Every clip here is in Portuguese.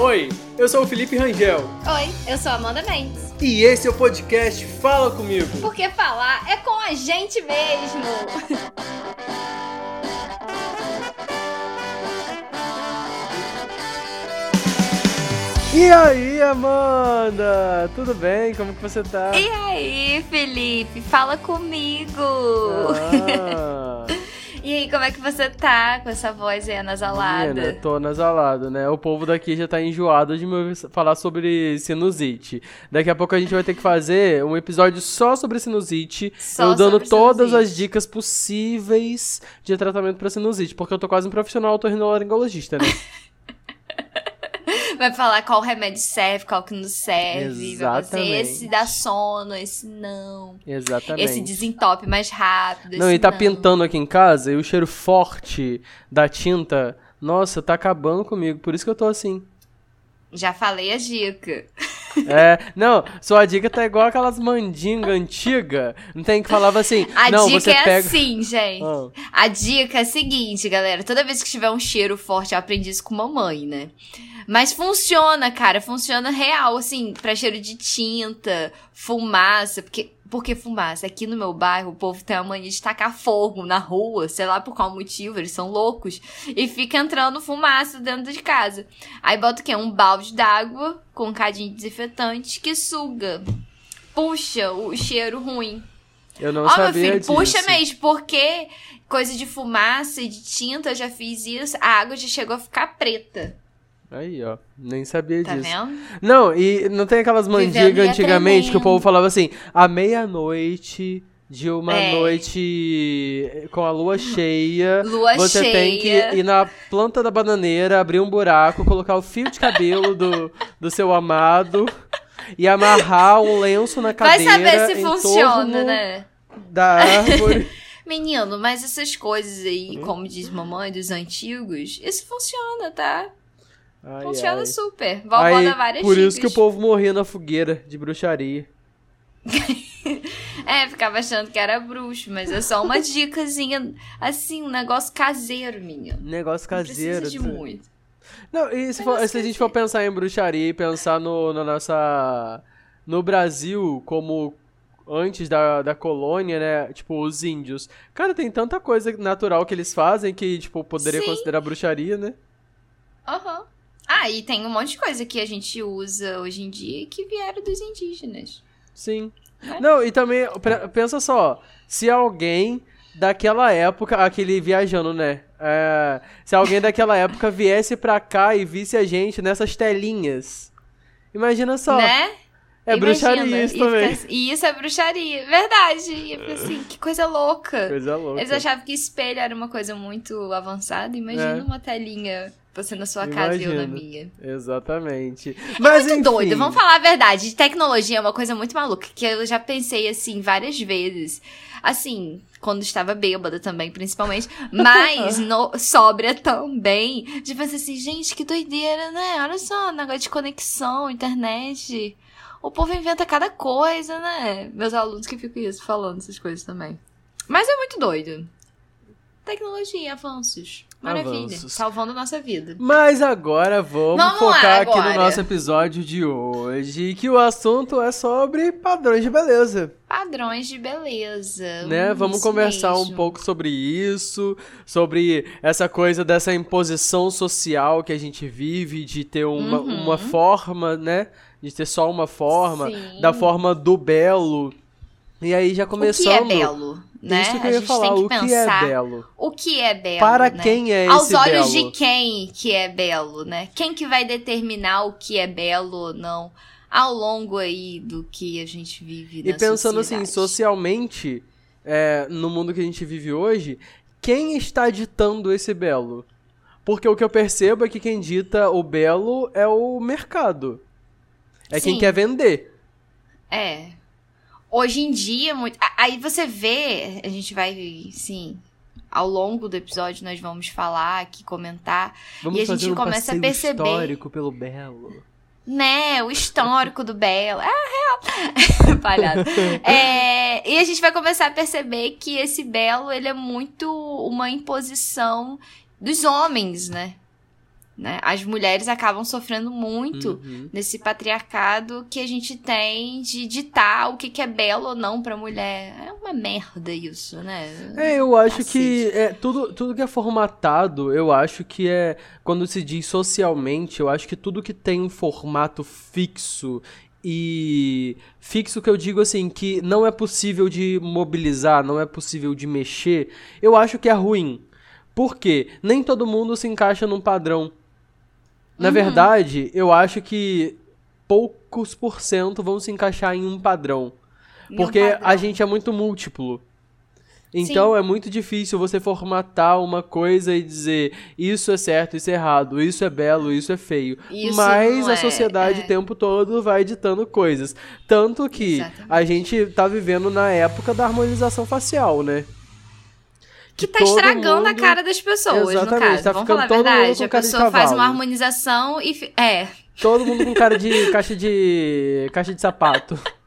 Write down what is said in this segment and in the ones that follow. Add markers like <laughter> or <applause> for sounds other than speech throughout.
Oi, eu sou o Felipe Rangel. Oi, eu sou a Amanda Mendes. E esse é o podcast Fala Comigo. Porque falar é com a gente mesmo. <laughs> E aí, Amanda? Tudo bem? Como que você tá? E aí, Felipe? Fala comigo. Ah. <laughs> E aí, como é que você tá com essa voz aí anasalada? Menina, tô nasalado, né? O povo daqui já tá enjoado de me falar sobre sinusite. Daqui a pouco a gente vai ter que fazer um episódio só sobre sinusite. Só eu dando todas sinusite. as dicas possíveis de tratamento pra sinusite. Porque eu tô quase um profissional otorrinolaringologista, né? <laughs> Vai falar qual remédio serve, qual que não serve. Vai fazer Exatamente. esse dá sono, esse não. Exatamente. Esse desentope mais rápido. Não, e tá pintando aqui em casa e o cheiro forte da tinta, nossa, tá acabando comigo. Por isso que eu tô assim. Já falei a dica. <laughs> É, não, sua dica tá igual aquelas mandingas antigas. Não tem que falava assim. <laughs> A não, dica você é pega. assim, gente. Ah. A dica é a seguinte, galera. Toda vez que tiver um cheiro forte, eu aprendi isso com mamãe, né? Mas funciona, cara. Funciona real, assim, pra cheiro de tinta, fumaça. Porque, porque fumaça? Aqui no meu bairro, o povo tem a mania de tacar fogo na rua, sei lá por qual motivo, eles são loucos. E fica entrando fumaça dentro de casa. Aí bota o quê? Um balde d'água com um cadinho de desinfetante que suga. Puxa o cheiro ruim. Eu não Ó, meu sabia filho, disso. puxa mesmo, porque coisa de fumaça e de tinta, eu já fiz isso, a água já chegou a ficar preta. Aí, ó. Nem sabia Tá disso. vendo? Não, e não tem aquelas mandigas antigamente que o povo falava assim, à meia-noite de uma É. noite com a lua cheia. Lua você tem que cheia. ir na planta da bananeira, abrir um buraco, colocar o fio de cabelo do, do seu amado e amarrar um lenço na Vai cadeira. saber se em funciona, né? Da árvore. <laughs> Menino, mas essas coisas aí, como diz mamãe dos antigos, isso funciona, tá? Ai, funciona ai. super. Vovó Aí, dá várias por dicas. isso que o povo morria na fogueira de bruxaria. <laughs> É, ficava achando que era bruxo, mas é só uma <laughs> dicasinha, assim, um negócio caseiro, menino. Negócio Não caseiro. precisa de tá? muito. Não, e se, for- se a gente for pensar em bruxaria e pensar no, na nossa. No Brasil, como antes da, da colônia, né? Tipo, os índios. Cara, tem tanta coisa natural que eles fazem que, tipo, poderia Sim. considerar bruxaria, né? Aham. Ah, e tem um monte de coisa que a gente usa hoje em dia que vieram dos indígenas. Sim. É. Não, e também, pensa só, se alguém daquela época, aquele viajando, né? É, se alguém daquela época viesse pra cá e visse a gente nessas telinhas. Imagina só. Né? É Imagina, bruxaria isso também. assim- E isso é bruxaria, verdade. Ia ficar assim, que coisa louca. Coisa louca. Eles achavam que espelho era uma coisa muito avançada. Imagina É. uma telinha, você na sua casa e eu na minha. Exatamente. Mas Muito enfim, doido. Vamos falar a verdade. Tecnologia é uma coisa muito maluca, que eu já pensei assim várias vezes. Assim, quando estava bêbada também, principalmente. Mas <laughs> no, sóbria também. De pensar assim, gente, que doideira, né? Olha só, negócio de conexão, internet. O povo inventa cada coisa, né? Meus alunos que ficam isso, falando essas coisas também. Mas é muito doido. Tecnologia, avanços. Maravilha. Avanços. Salvando a nossa vida. Mas agora vamos, Vamos focar aqui no agora. nosso episódio de hoje, que o assunto é sobre padrões de beleza, Padrões de beleza. né? Hum, Vamos isso conversar um mesmo. pouco sobre isso, sobre essa coisa dessa imposição social que a gente vive de ter uma, Uhum. uma forma, né? De ter só uma forma, Sim. da forma do belo. E aí já O começando, que é belo, né? isso que eu ia falar, tem que o que é belo? o que é belo, Para né? quem é Aos esse olhos belo? de quem que é belo, né? Quem que vai determinar o que é belo ou não ao longo aí do que a gente vive E pensando assim, sociedade. socialmente, é, no mundo que a gente vive hoje, quem está ditando esse belo? Porque o que eu percebo é que quem dita o belo é o mercado. É quem Sim. quer vender. É. Hoje em dia, muito... aí você vê, a gente vai, sim, ao longo do episódio nós vamos falar aqui, comentar, Vamos E a gente um começa a perceber- histórico pelo belo. né, o histórico do Belo. É real. <laughs> Palhaço. É, e a gente vai começar a perceber que esse Belo, ele é muito uma imposição dos homens, né? Né? As mulheres acabam sofrendo muito Uhum. nesse patriarcado que a gente tem de ditar o que, que é belo ou não pra mulher. É uma merda isso, né? É, eu acho Cacete. que é, tudo, tudo que é formatado, eu acho que é. Quando se diz socialmente, eu acho que tudo que tem um formato fixo e. Fixo que eu digo assim, que não é possível de mobilizar, não é possível de mexer, eu acho que é ruim. Por quê? Nem todo mundo se encaixa num padrão. Na Uhum. verdade, eu acho que poucos por cento vão se encaixar em um padrão. Em um Porque a padrão. gente é muito múltiplo. Então é muito difícil você formatar uma coisa e dizer isso é certo, isso é errado, isso é belo, isso é feio. Isso Mas a é, sociedade é. o tempo todo vai ditando coisas. Tanto que Exatamente. a gente tá vivendo na época da harmonização facial, né? Que tá estragando a mundo- cara das pessoas, no Exatamente, caso. tá Vamos ficando falar a todo mundo verdade. com A cara de pessoa faz uma harmonização e. fi- É. Todo mundo com cara de <laughs> caixa de caixa de sapato. <laughs>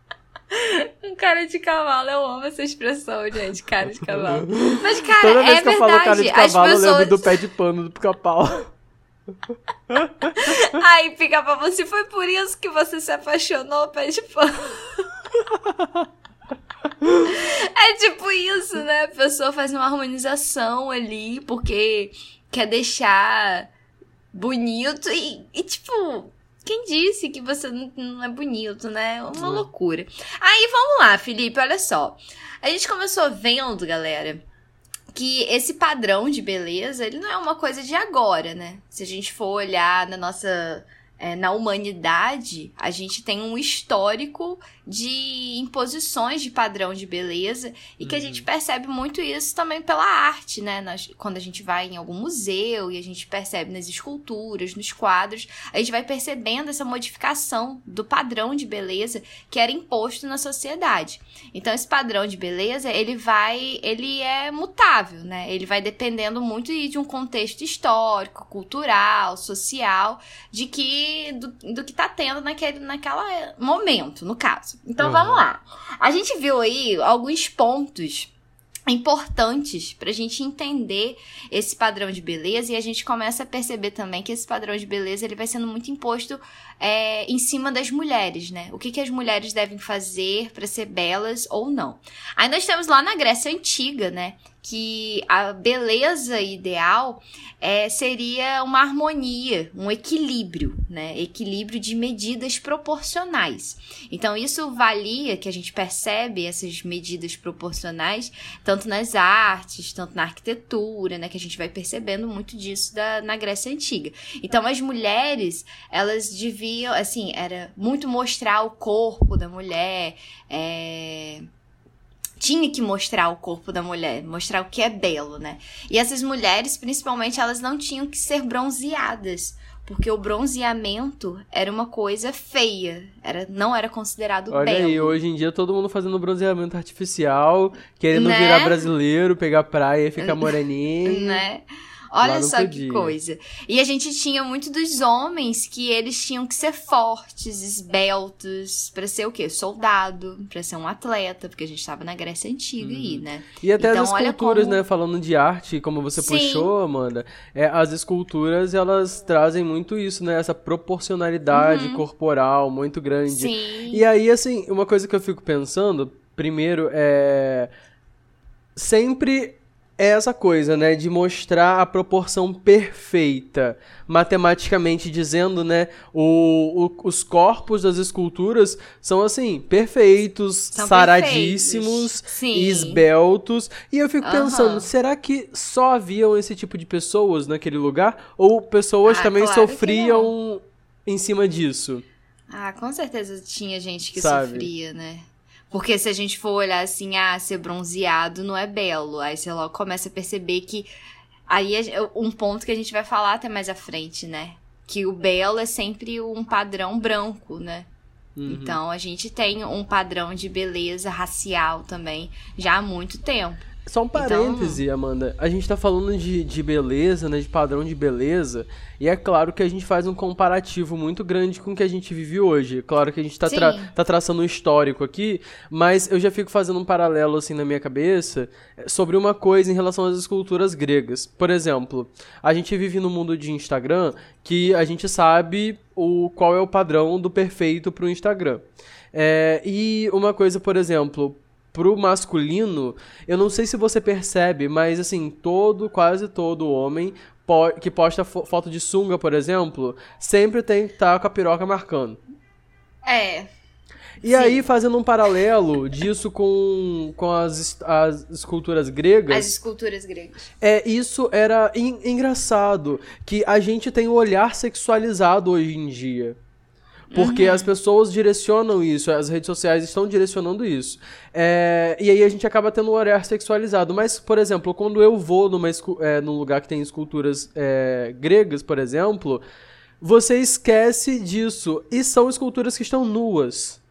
Um cara de cavalo, eu amo essa expressão, gente. Cara de cavalo. Mas, cara, Toda é vez que verdade. eu falo cara de cavalo, eu pessoas. lembro do pé de pano do pica-pau. <laughs> Ai, pica pra você. Foi por isso que você se apaixonou, pé de pano. É tipo isso, né? A pessoa faz uma harmonização ali porque quer deixar bonito e, e, tipo, quem disse que você não, é bonito, né? É uma loucura. Aí vamos lá, Felipe, olha só. A gente começou vendo, galera, que esse padrão de beleza, ele não é uma coisa de agora, né? Se a gente for olhar na nossa. É, na humanidade, a gente tem um histórico de imposições de padrão de beleza e que a gente percebe muito isso também pela arte, né? Quando a gente vai em algum museu e a gente percebe nas esculturas, nos quadros, a gente vai percebendo essa modificação do padrão de beleza que era imposto na sociedade. Então esse padrão de beleza, ele vai, ele é mutável, né? Ele vai dependendo muito de um contexto histórico, cultural, social, de que do, do que tá tendo naquele naquela momento, no caso. Então Uhum. vamos lá. A gente viu aí alguns pontos importantes pra gente entender esse padrão de beleza e a gente começa a perceber também que esse padrão de beleza ele vai sendo muito imposto é, em cima das mulheres, né? O que, que as mulheres devem fazer pra ser belas ou não. Aí nós temos lá na Grécia Antiga, né? Que a beleza ideal é, seria uma harmonia, um equilíbrio, né? Equilíbrio de medidas proporcionais. Então, isso valia que a gente percebe essas medidas proporcionais tanto nas artes, tanto na arquitetura, né? Que a gente vai percebendo muito disso da, na Grécia Antiga. Então, as mulheres, elas deviam, assim, era muito mostrar o corpo da mulher, é tinha que mostrar o corpo da mulher, mostrar o que é belo, né? E essas mulheres, principalmente, elas não tinham que ser bronzeadas, porque o bronzeamento era uma coisa feia, era, não era considerado Olha belo. aí, hoje em dia todo mundo fazendo bronzeamento artificial, querendo Né? virar brasileiro, pegar praia e ficar <laughs> moreninho. né? Olha só que coisa. E a gente tinha muito dos homens que eles tinham que ser fortes, esbeltos, pra ser o quê? Soldado, pra ser um atleta, porque a gente tava na Grécia Antiga aí, né? E até Então, as esculturas, como- né? Falando de arte, como você Sim. puxou, Amanda, é, as esculturas elas trazem muito isso, né? Essa proporcionalidade corporal muito grande. Uhum. Sim. E aí, assim, uma coisa que eu fico pensando, primeiro, é. Sempre é essa coisa, né? De mostrar a proporção perfeita. Matematicamente dizendo, né? O, o- os corpos das esculturas são, assim, perfeitos, São saradíssimos, perfeitos. Esbeltos. E eu fico Aham. pensando, será que só haviam esse tipo de pessoas naquele lugar? Ou pessoas Ah, também claro sofriam em cima disso? Ah, com certeza tinha gente que Sabe? sofria, né? Porque se a gente for olhar assim, ah, ser bronzeado não é belo. Aí você logo começa a perceber que. Aí é um ponto que a gente vai falar até mais à frente, né? Que o belo é sempre um padrão branco, né? Uhum. Então a gente tem um padrão de beleza racial também já há muito tempo. Só um parêntese, então... Amanda. A gente tá falando de, de beleza, né? De padrão de beleza. E é claro que a gente faz um comparativo muito grande com o que a gente vive hoje. Claro que a gente tá, tra tá traçando um histórico aqui, mas eu já fico fazendo um paralelo assim na minha cabeça eh, sobre uma coisa em relação às esculturas gregas. Por exemplo, a gente vive no mundo de Instagram que a gente sabe o qual é o padrão do perfeito pro Instagram. É, e uma coisa, por exemplo, pro masculino, eu não sei se você percebe, mas assim, todo, quase todo homem po que posta fo foto de sunga, por exemplo, sempre tem que estar tá com a piroca marcando. É. E Sim. aí, fazendo um paralelo disso com, com as, as esculturas gregas. As esculturas gregas. É, isso era engraçado. Que a gente tem um olhar sexualizado hoje em dia. Porque uhum. as pessoas direcionam isso, as redes sociais estão direcionando isso. É, e aí a gente acaba tendo um olhar sexualizado. Mas, por exemplo, quando eu vou numa, é, num lugar que tem esculturas é, gregas, por exemplo, você esquece disso. E são esculturas que estão nuas.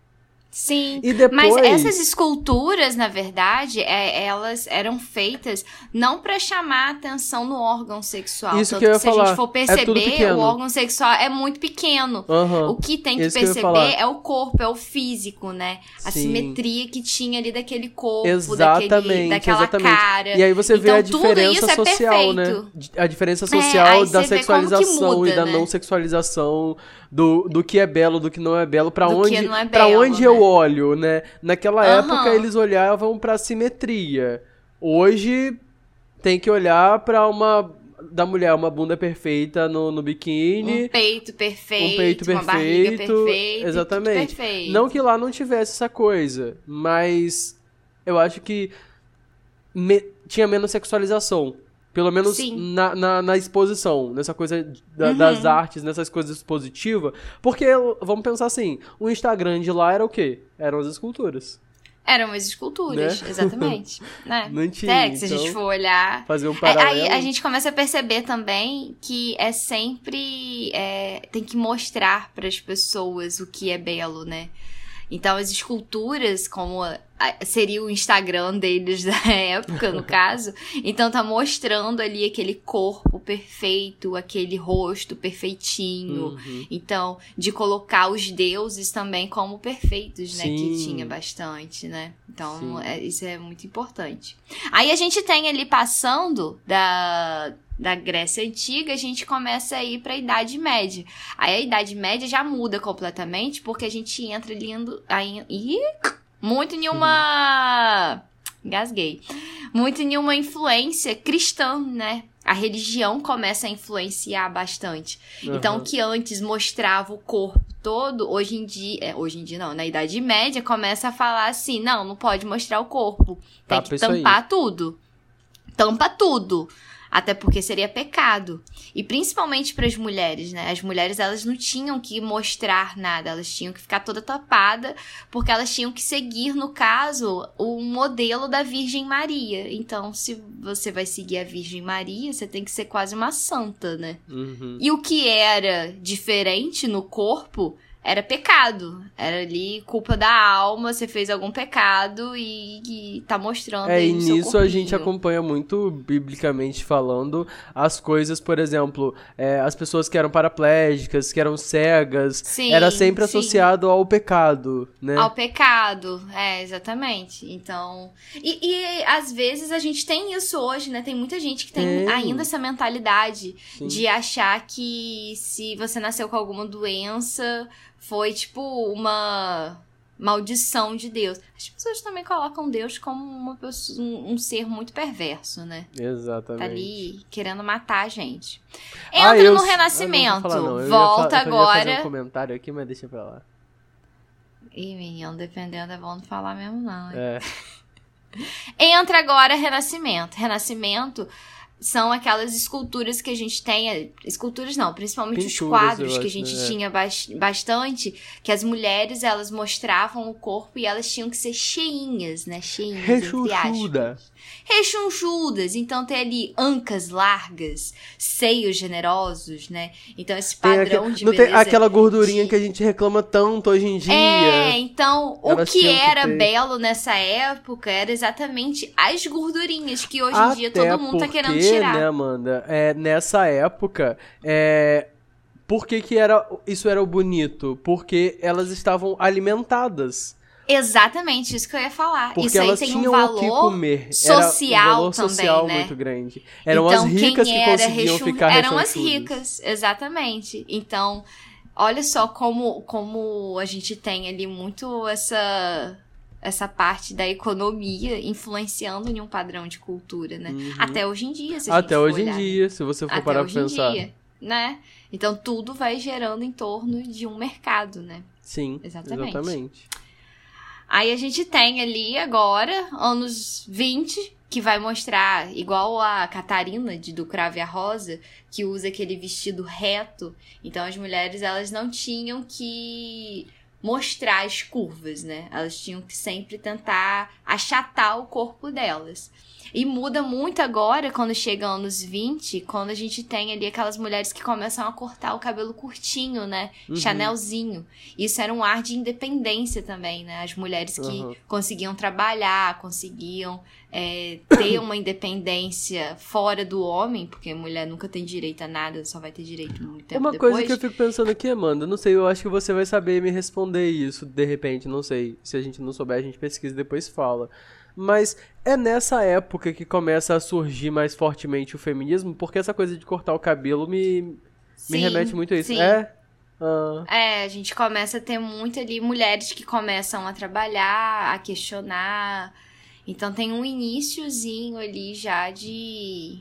Sim, depois... mas essas esculturas, na verdade, é, elas eram feitas não para chamar atenção no órgão sexual. Isso que eu ia se falar. a gente for é perceber, é o órgão sexual é muito pequeno. Uhum. O que tem que Isso perceber que é o corpo, é o físico, né? A Sim. simetria que tinha ali daquele corpo, exatamente, daquele, daquela exatamente. cara. E aí você então, vê a diferença é social, né? A diferença social é, da sexualização muda, e da né? não sexualização do, do que é belo, do que não é belo, para onde, é pra onde né? eu olho, né? Naquela uhum. época eles olhavam pra simetria. Hoje tem que olhar para uma da mulher uma bunda perfeita no, no biquíni. Um peito perfeito. Um peito perfeito. Uma barriga perfeita. Exatamente. Perfeito. Não que lá não tivesse essa coisa, mas eu acho que me, tinha menos sexualização. Pelo menos na, na, na, exposição, nessa coisa da, uhum. das artes, nessas coisas expositivas. Porque, vamos pensar assim, o Instagram de lá era o quê? Eram as esculturas. Eram as esculturas, né? exatamente. <laughs> né? Não tinha. É, que se a gente então, for olhar. Fazer um paralelo. Aí a gente começa a perceber também que é sempre. É, tem que mostrar para as pessoas o que é belo, né? Então, as esculturas, como seria o Instagram deles da <laughs> época, no caso, então tá mostrando ali aquele corpo perfeito, aquele rosto perfeitinho. Uhum. Então, de colocar os deuses também como perfeitos, né? Sim. Que tinha bastante, né? Então, é, isso é muito importante. Aí a gente tem ali passando da da Grécia Antiga, a gente começa a ir para a Idade Média. Aí a Idade Média já muda completamente, porque a gente entra ali indo, aí, ih, muito em uma gasguei. Muito em uma influência cristã, né? A religião começa a influenciar bastante. Uhum. Então, que antes mostrava o corpo todo, hoje em dia, é, hoje em dia não, na Idade Média começa a falar assim, não, não pode mostrar o corpo, tem Tapa que tampar tudo. Tampa tudo. Até porque seria pecado. E principalmente para as mulheres, né? As mulheres elas não tinham que mostrar nada, elas tinham que ficar toda tapada, porque elas tinham que seguir, no caso, o modelo da Virgem Maria. Então, se você vai seguir a Virgem Maria, você tem que ser quase uma santa, né? Uhum. E o que era diferente no corpo era pecado. Era ali culpa da alma, você fez algum pecado e, e tá mostrando é, e nisso a gente acompanha muito, biblicamente falando, as coisas, por exemplo, é, as pessoas que eram paraplégicas, que eram cegas, sim, era sempre sim. associado ao pecado, né? Ao pecado, é, exatamente. Então, e, e às vezes a gente tem isso hoje, né? Tem muita gente que tem, ainda essa mentalidade sim. de achar que se você nasceu com alguma doença foi tipo uma maldição de Deus. As pessoas também colocam Deus como uma pessoa, um, um, ser muito perverso, né? Exatamente. Tá ali querendo matar a gente. Entra ah, eu, no Renascimento. Eu não volta eu agora. Eu fazer um comentário aqui, mas deixa pra lá. Ih, menino, dependendo é bom não falar mesmo, não. É. <laughs> Entra agora Renascimento. Renascimento são aquelas esculturas que a gente tem, esculturas não, principalmente Pinturas, os quadros que a gente né? tinha bastante, que as mulheres elas mostravam o corpo e elas tinham que ser cheinhas, né? Cheinhas, Rechuchuda. Rechonchudas, então tem ali ancas largas, seios generosos, né? Então esse padrão aque- de não beleza tem aquela gordurinha de- que a gente reclama tanto hoje em dia. É, então o Elas que que era ter. belo nessa época era exatamente as gordurinhas que hoje em dia Até todo mundo tá querendo porque, tirar. né, Amanda? É, nessa época, é, por que, que era, isso era o bonito? Porque elas estavam alimentadas. Exatamente, isso que eu ia falar. Porque isso aí tem um valor social um valor também, social né? muito grande. Eram então, as ricas quem que era conseguiam rechon- ficar Eram as ricas, exatamente. Então, olha só como, como a gente tem ali muito essa essa parte da economia influenciando em um padrão de cultura, né? Uhum. Até hoje em dia, se a Até hoje em olhar, né? dia, se você for parar pra em pensar. dia, né? Então tudo vai gerando em torno de um mercado, né? Sim, Exatamente. exatamente. Aí a gente tem ali agora, anos 20, que vai mostrar, igual a Catarina de Do Cravo e a Rosa, que usa aquele vestido reto. Então as mulheres, elas não tinham que mostrar as curvas, né? Elas tinham que sempre tentar achatar o corpo delas. E muda muito agora, quando chega anos 20, quando a gente tem ali aquelas mulheres que começam a cortar o cabelo curtinho, né? Uhum. Chanelzinho. Isso era um ar de independência também, né? As mulheres que Uhum. conseguiam trabalhar, conseguiam é, ter uma independência fora do homem, porque mulher nunca tem direito a nada, só vai ter direito muito tempo Uma depois. coisa que eu fico pensando aqui, Amanda, não sei, eu acho que você vai saber me responder isso de repente, não sei. Se a gente não souber, a gente pesquisa e depois fala. Mas é nessa época que começa a surgir mais fortemente o feminismo, porque essa coisa de cortar o cabelo me, me Sim, remete muito a isso. sim. É? Ah, É, a gente começa a ter muito ali mulheres que começam a trabalhar, a questionar. Então tem um iniciozinho ali já de,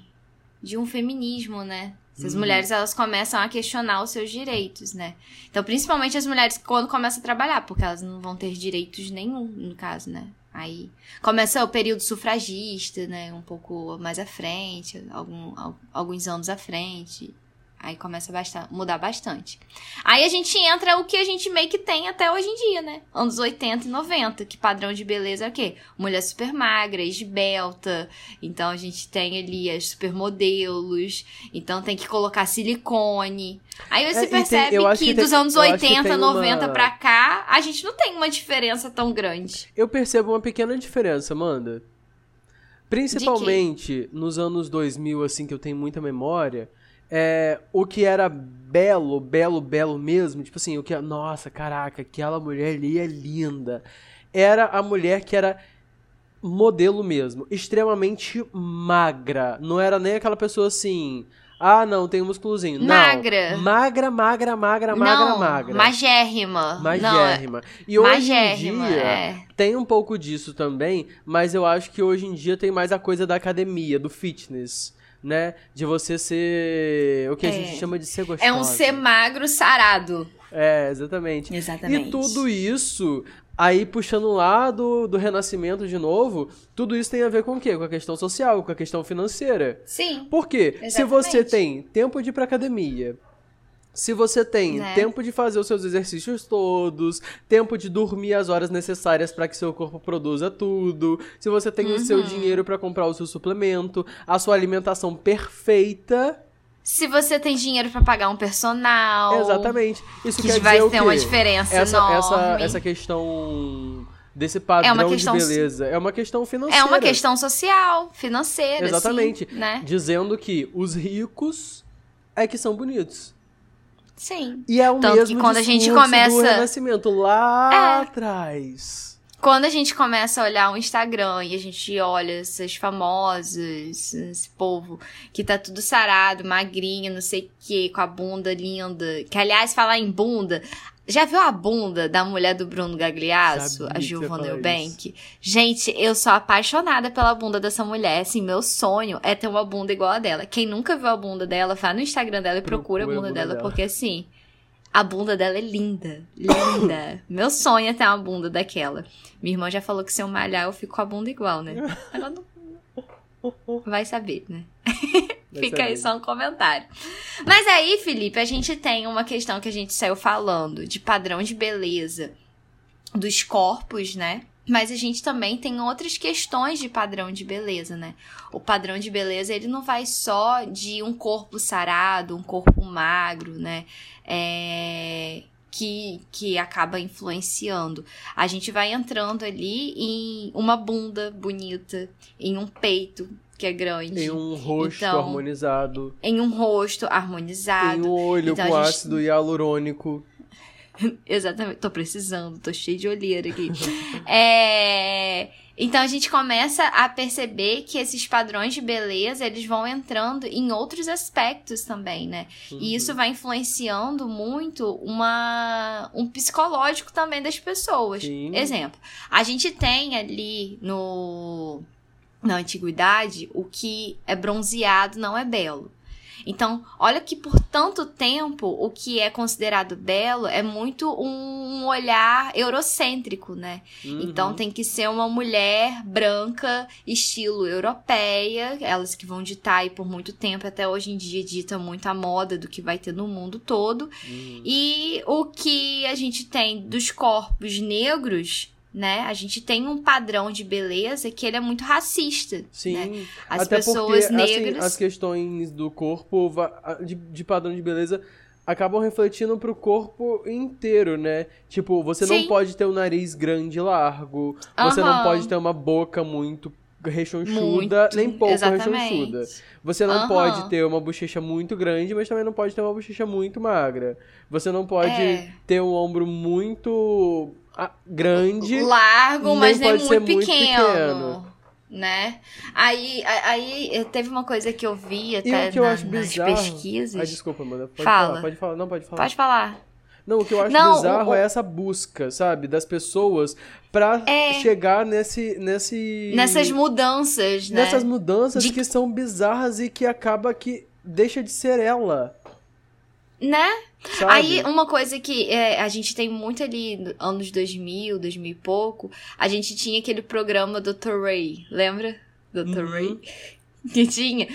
de um feminismo, né? Essas Uhum. mulheres elas começam a questionar os seus direitos, né? Então, principalmente as mulheres quando começam a trabalhar, porque elas não vão ter direitos nenhum, no caso, né? Aí começa o período sufragista, né? Um pouco mais à frente, algum, al- alguns anos à frente. Aí começa a basta- mudar bastante. Aí a gente entra o que a gente meio que tem até hoje em dia, né? Anos 80 e 90, que padrão de beleza é o quê? Mulher super magra, esbelta. Então a gente tem ali as supermodelos. Então tem que colocar silicone. Aí É, você tem- percebe acho que, que tem- dos anos eu acho que 80, tem 90 uma- pra cá, a gente não tem uma diferença tão grande. eu percebo uma pequena diferença, Amanda. Principalmente nos anos 2000, assim, que eu tenho muita memória, é, o que era belo, belo, belo mesmo, tipo assim, o que, nossa, caraca, aquela mulher ali é linda. Era a mulher que era modelo mesmo, extremamente magra. Não era nem aquela pessoa assim, ah, não, tem um musculozinho. Não, Magra. Magra, magra, magra, magra, não, magra. magérrima. Não, Magérrima. E hoje em magérrima, dia é. tem um pouco disso também, mas eu acho que hoje em dia tem mais a coisa da academia, do fitness, né? De você ser o que a É. gente chama de ser gostosa. É um ser magro sarado. É, exatamente. Exatamente. E tudo isso, aí puxando lá do, do renascimento de novo, tudo isso tem a ver com o quê? Com a questão social, com a questão financeira. Sim. Por quê? Se você Exatamente. tem tempo de ir pra academia, se você tem Né? tempo de fazer os seus exercícios todos, tempo de dormir as horas necessárias para que seu corpo produza tudo, se você tem o seu Uhum. dinheiro para comprar o seu suplemento, a sua alimentação perfeita, Se você tem dinheiro pra pagar um personal. exatamente. Isso Que vai ter uma diferença essa, essa, enorme. essa questão desse padrão É uma questão- de beleza é uma questão financeira. É uma questão social, financeira. Exatamente. Assim, né? Dizendo que os ricos é que são bonitos. Sim. E é o Tanto que mesmo quando a gente começa- do Renascimento lá É. atrás. Quando a gente começa a olhar o Instagram e a gente olha essas famosas, esse povo que tá tudo sarado, magrinho, não sei o que, com a bunda linda. Que, aliás, falar em bunda. Já viu a bunda da mulher do Bruno Gagliasso, Sabia a falar Eubank? Gente, eu sou apaixonada pela bunda dessa mulher. Assim, meu sonho é ter uma bunda igual a dela. Quem nunca viu a bunda dela, vai no Instagram dela e procura, Procura a bunda, a bunda dela, dela. porque assim, a bunda dela é linda. Linda. <laughs> meu sonho é ter uma bunda daquela. Minha irmã já falou que se eu malhar, eu fico com a bunda igual, né? Ela não. <laughs> Vai saber, né? <laughs> Vai Fica aí só um comentário. Mas aí, Felipe, a gente tem uma questão que a gente saiu falando de padrão de beleza dos corpos, né? Mas a gente também tem outras questões de padrão de beleza, né? O padrão de beleza, ele não vai só de um corpo sarado, um corpo magro, né? É... Que, que acaba influenciando. A gente vai entrando ali em uma bunda bonita, em um peito que é grande. Em um rosto então, harmonizado. Em um rosto harmonizado. Em um olho então, com gente... ácido hialurônico. <laughs> Exatamente. Tô precisando, tô cheio de olheira aqui. <laughs> é... Então a gente começa a perceber que esses padrões de beleza, eles vão entrando em outros aspectos também, né? Uhum. E isso vai influenciando muito uma um psicológico também das pessoas. Sim. Exemplo, a gente tem ali no na antiguidade, o que é bronzeado não é belo. Então, olha que por tanto tempo o que é considerado belo é muito um olhar eurocêntrico, né? Uhum. Então tem que ser uma mulher branca, estilo europeia, elas que vão ditar aí por muito tempo, até hoje em dia dita muito a moda do que vai ter no mundo todo. Uhum. E o que a gente tem dos corpos negros né? A gente tem um padrão de beleza que ele é muito racista. Sim. Né? As Até pessoas porque, assim, negras. Assim, as questões do corpo de, de padrão de beleza acabam refletindo pro corpo inteiro, né? Tipo, você Sim. não pode ter um nariz grande e largo, você não pode ter uma boca muito rechonchuda, muito, nem pouco exatamente. rechonchuda. Você não pode ter uma bochecha muito grande, mas também não pode ter uma bochecha muito magra. Você não pode é. ter um ombro muito grande. Largo, mas nem muito, muito pequeno, pequeno. Né? Aí, aí teve uma coisa que eu vi até eu na, acho bizarro... nas pesquisas. Ai, desculpa, mano. Pode Fala. falar, pode falar. Não, pode falar. Pode falar. Não, o que eu acho não, bizarro o, é essa busca, sabe, das pessoas pra é, chegar nesse, nesse. Nessas mudanças, né? Nessas mudanças de... que são bizarras e que acaba que deixa de ser ela. Né? Sabe? Aí, uma coisa que é, a gente tem muito ali, anos 2000, 2000 e pouco, a gente tinha aquele programa Dr. Ray, lembra? Dr. Uhum. Ray? <laughs> Que tinha.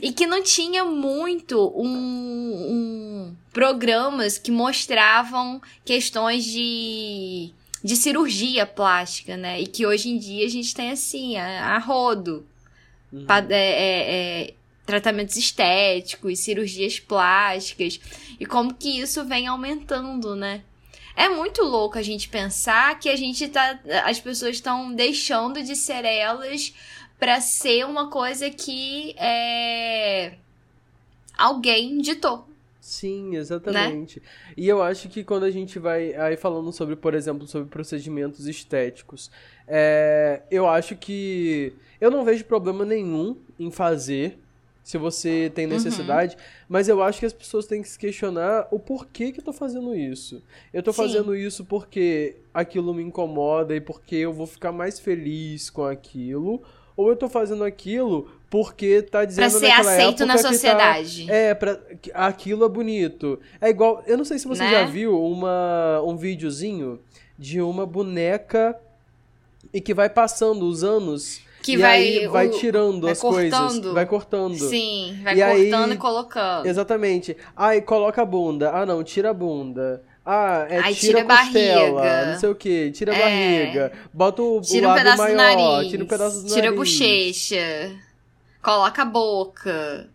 E que não tinha muito um, um programas que mostravam questões de, de cirurgia plástica, né? E que hoje em dia a gente tem assim, a, a rodo. Uhum. É, é, é, tratamentos estéticos, cirurgias plásticas e como que isso vem aumentando, né? É muito louco a gente pensar que a gente tá as pessoas estão deixando de ser elas para ser uma coisa que é alguém ditou. Sim, exatamente. Né? E eu acho que quando a gente vai aí falando sobre, por exemplo, sobre procedimentos estéticos, é, eu acho que eu não vejo problema nenhum em fazer se você tem uhum. necessidade, uhum. mas eu acho que as pessoas têm que se questionar o porquê que eu tô fazendo isso. Eu tô Sim. fazendo isso porque aquilo me incomoda e porque eu vou ficar mais feliz com aquilo, ou eu tô fazendo aquilo porque tá dizendo pra ser aceito na sociedade. Tá, é, pra, aquilo é bonito. É igual, eu não sei se você né? já viu uma, um videozinho de uma boneca e que vai passando os anos que e vai, vai o, tirando vai as cortando. coisas. Vai cortando. Sim, vai e cortando aí, e colocando. Exatamente. Aí coloca a bunda. Ah, não, tira a bunda. Ah, é Aí tira, tira a costela, barriga. não sei o que, tira a é. barriga, bota o, tira o um lado maior, nariz, tira um pedaço do nariz. Tira a bochecha, coloca a boca.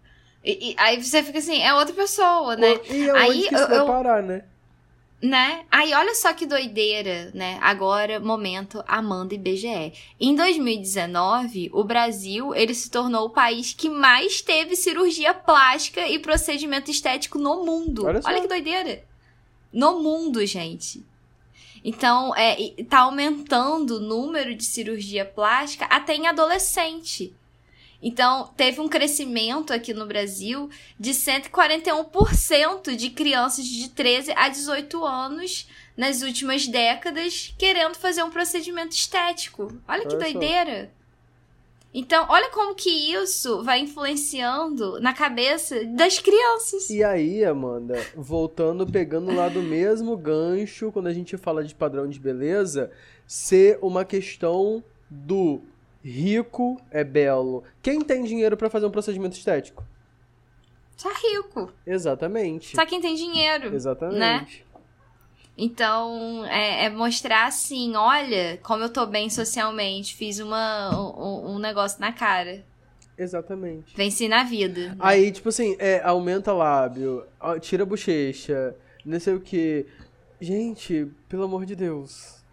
E, e, aí você fica assim, é outra pessoa, né? E é aí eu, vai parar, né? Né? Aí olha só que doideira, né? Agora, momento Amanda e BGE. Em 2019, o Brasil, ele se tornou o país que mais teve cirurgia plástica e procedimento estético no mundo. Olha, olha que doideira. No mundo, gente. Então, é, tá aumentando o número de cirurgia plástica até em adolescente. Então, teve um crescimento aqui no Brasil de 141% de crianças de 13 a 18 anos nas últimas décadas querendo fazer um procedimento estético. Olha que doideira! Então, olha como que isso vai influenciando na cabeça das crianças. E aí, Amanda, voltando, pegando lá do mesmo gancho, quando a gente fala de padrão de beleza, ser uma questão do rico é belo. Quem tem dinheiro para fazer um procedimento estético? Só rico. Exatamente. Só quem tem dinheiro. Exatamente. Né? Então, é, é, mostrar assim, olha como eu tô bem socialmente, fiz uma, um, um negócio na cara. Exatamente. Venci na vida. Né? Aí, tipo assim, é, aumenta lábio, tira a bochecha, não sei o que. Gente, pelo amor de Deus.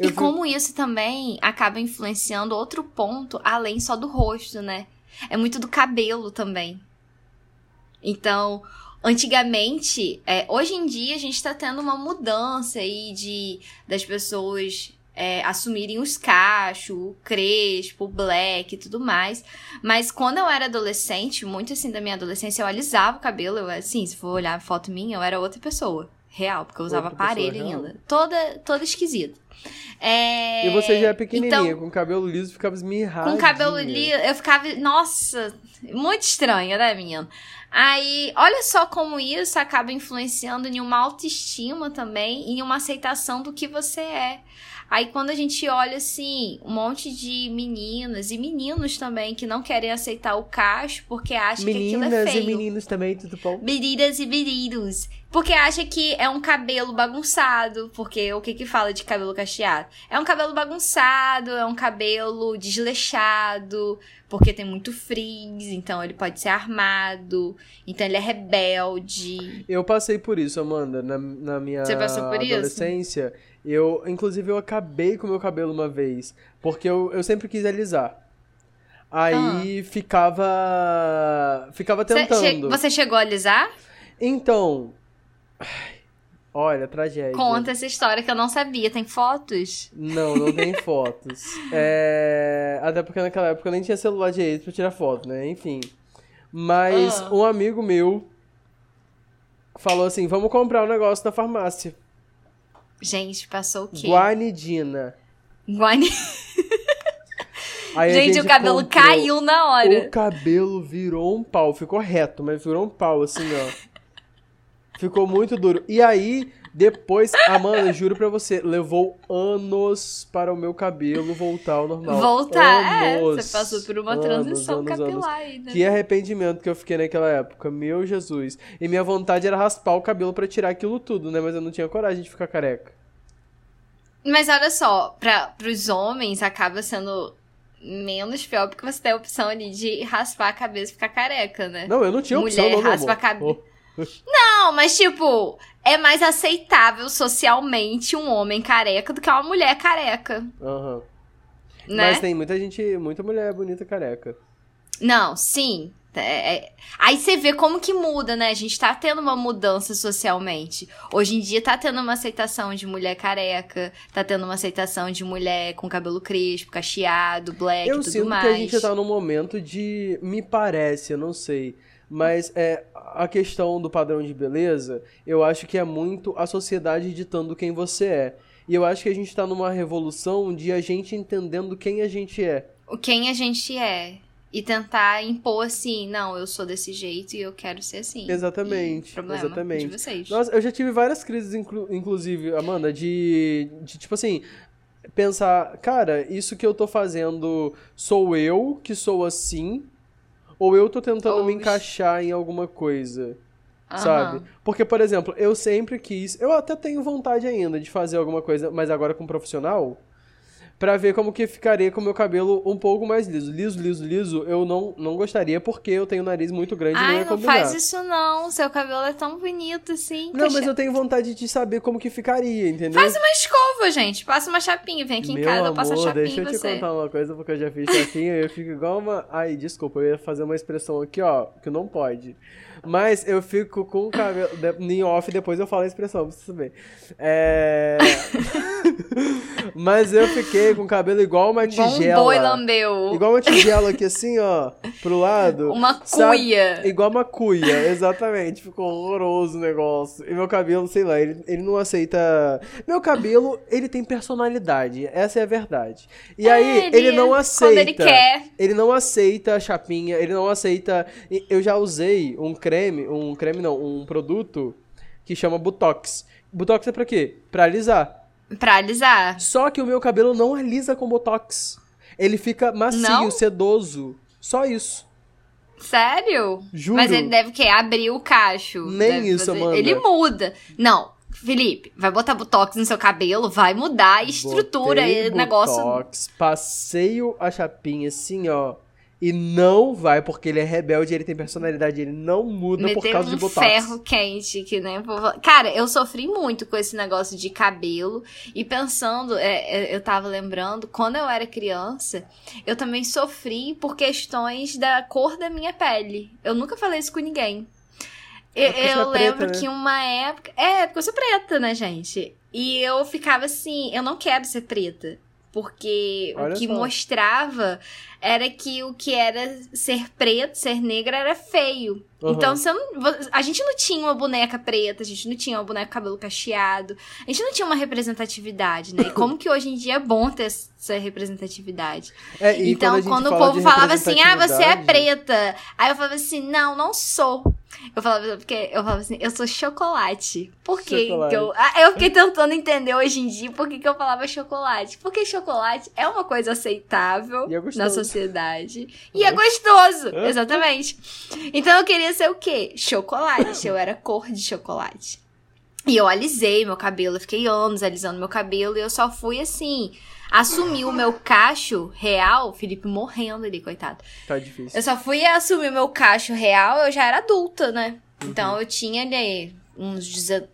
Eu e vi... como isso também acaba influenciando outro ponto, além só do rosto, né? É muito do cabelo também. Então, antigamente, é, hoje em dia a gente tá tendo uma mudança aí de das pessoas é, assumirem os cachos, o crespo, o black e tudo mais. Mas quando eu era adolescente, muito assim da minha adolescência, eu alisava o cabelo. Eu, assim, se for olhar a foto minha, eu era outra pessoa. Real, porque eu usava outra aparelho ainda. Toda, toda esquisita. É... E você já é pequenininha, então, com cabelo liso, ficava esmirrado. Com cabelo liso, eu ficava. Nossa, muito estranha, né, menina? Aí, olha só como isso acaba influenciando em uma autoestima também e em uma aceitação do que você é. Aí quando a gente olha assim, um monte de meninas e meninos também que não querem aceitar o cacho porque acham Meninas que aquilo é feio. Meninas e meninos também, tudo bom? Meninas e meninos. Porque acha que é um cabelo bagunçado, porque o que que fala de cabelo cacheado? É um cabelo bagunçado, é um cabelo desleixado, porque tem muito frizz, então ele pode ser armado, então ele é rebelde. Eu passei por isso, Amanda, na, na minha adolescência. Isso? Eu, inclusive, eu acabei com o meu cabelo uma vez, porque eu, eu sempre quis alisar. Aí ah. ficava. Ficava tentando. Che você chegou a alisar? Então. Olha, tragédia. Conta essa história que eu não sabia. Tem fotos? Não, não tem <laughs> fotos. É... Até porque naquela época eu nem tinha celular direito pra tirar foto, né? Enfim. Mas ah. um amigo meu falou assim: vamos comprar um negócio na farmácia. Gente, passou o quê? Guanidina. Guanidina. <laughs> gente, gente, o cabelo caiu na hora. O cabelo virou um pau. Ficou reto, mas virou um pau, assim, ó. Ficou muito duro. E aí, depois, Amanda, juro pra você, levou anos para o meu cabelo voltar ao normal. Voltar, anos, é. Você passou por uma anos, transição anos, capilar ainda. Que arrependimento que eu fiquei naquela época, meu Jesus. E minha vontade era raspar o cabelo para tirar aquilo tudo, né? Mas eu não tinha coragem de ficar careca. Mas olha só, para pros homens acaba sendo menos pior porque você tem a opção ali de raspar a cabeça e ficar careca, né? Não, eu não tinha opção, Mulher raspa a cabeça. Oh. Não, mas tipo, é mais aceitável socialmente um homem careca do que uma mulher careca. Uhum. Né? Mas tem muita gente, muita mulher bonita careca. Não, sim. É, é... Aí você vê como que muda, né? A gente tá tendo uma mudança socialmente. Hoje em dia tá tendo uma aceitação de mulher careca, tá tendo uma aceitação de mulher com cabelo crespo, cacheado, black e tudo mais. Eu sinto que a gente tá num momento de. Me parece, eu não sei mas é, a questão do padrão de beleza, eu acho que é muito a sociedade ditando quem você é. E eu acho que a gente está numa revolução de a gente entendendo quem a gente é. O quem a gente é. E tentar impor assim, não, eu sou desse jeito e eu quero ser assim. Exatamente. E problema exatamente. de vocês. Nossa, eu já tive várias crises, inclu inclusive, Amanda, de, de tipo assim, pensar, cara, isso que eu tô fazendo sou eu que sou assim, ou eu tô tentando Ou... me encaixar em alguma coisa. Sabe? Porque, por exemplo, eu sempre quis. Eu até tenho vontade ainda de fazer alguma coisa, mas agora com um profissional para ver como que ficaria com o meu cabelo um pouco mais liso. Liso, liso, liso, eu não, não gostaria porque eu tenho o nariz muito grande Ai, e não ia combinar. não faz isso não, seu cabelo é tão bonito assim. Não, mas eu tenho vontade de saber como que ficaria, entendeu? Faz uma escova, gente, passa uma chapinha, vem aqui meu em casa, amor, eu passo a chapinha deixa eu te você. contar uma coisa, porque eu já fiz chapinha e eu fico igual uma... Ai, desculpa, eu ia fazer uma expressão aqui, ó, que não pode. Mas eu fico com o cabelo. Em off, depois eu falo a expressão, pra você saber. É. <laughs> Mas eu fiquei com o cabelo igual uma tigela. Um boi lambeu. Igual uma tigela aqui, assim, ó, pro lado. Uma cuia. Sabe? Igual uma cuia, exatamente. Ficou horroroso o negócio. E meu cabelo, sei lá, ele, ele não aceita. Meu cabelo, ele tem personalidade. Essa é a verdade. E é, aí, ele, ele não aceita. Quando ele quer. Ele não aceita a chapinha, ele não aceita. Eu já usei um creme creme, um creme não, um produto que chama Botox. Botox é pra quê? Pra alisar. Pra alisar. Só que o meu cabelo não alisa com Botox. Ele fica macio, não? sedoso. Só isso. Sério? Juro. Mas ele deve que abrir o cacho. Nem isso, fazer... Amanda. Ele muda. Não, Felipe, vai botar botox no seu cabelo, vai mudar a estrutura Botei e negócio. botox, passeio a chapinha assim, ó. E não vai, porque ele é rebelde, ele tem personalidade, ele não muda por causa um de botox. ferro quente, que nem. Cara, eu sofri muito com esse negócio de cabelo. E pensando, é, é, eu tava lembrando, quando eu era criança, eu também sofri por questões da cor da minha pele. Eu nunca falei isso com ninguém. Eu, É eu é lembro preta, né? que uma época. É, porque eu sou preta, né, gente? E eu ficava assim, eu não quero ser preta. Porque Olha o que só. mostrava era que o que era ser preto, ser negra, era feio. Uhum. Então, você não- vo- a gente não tinha uma boneca preta, a gente não tinha uma boneca com cabelo cacheado, a gente não tinha uma representatividade, né? E <coughs> como que hoje em dia é bom ter essa representatividade. É, então, gente quando, o povo falava assim, ah, você é preta. Aí eu falava assim, não, não sou. Eu falava, porque eu falava assim, eu sou chocolate. Por que eu. Ah, eu fiquei tentando entender hoje em dia por que, que eu falava chocolate. Porque chocolate é uma coisa aceitável é na sociedade. E é gostoso, exatamente. Então eu queria ser o quê? Chocolate. Eu era cor de chocolate. E eu alisei meu cabelo, eu fiquei anos alisando meu cabelo e eu só fui assim. Assumir o meu cacho real, Felipe morrendo ali, coitado. Tá difícil. Eu só fui assumir o meu cacho real, eu já era adulta, né? Então eu tinha ali uns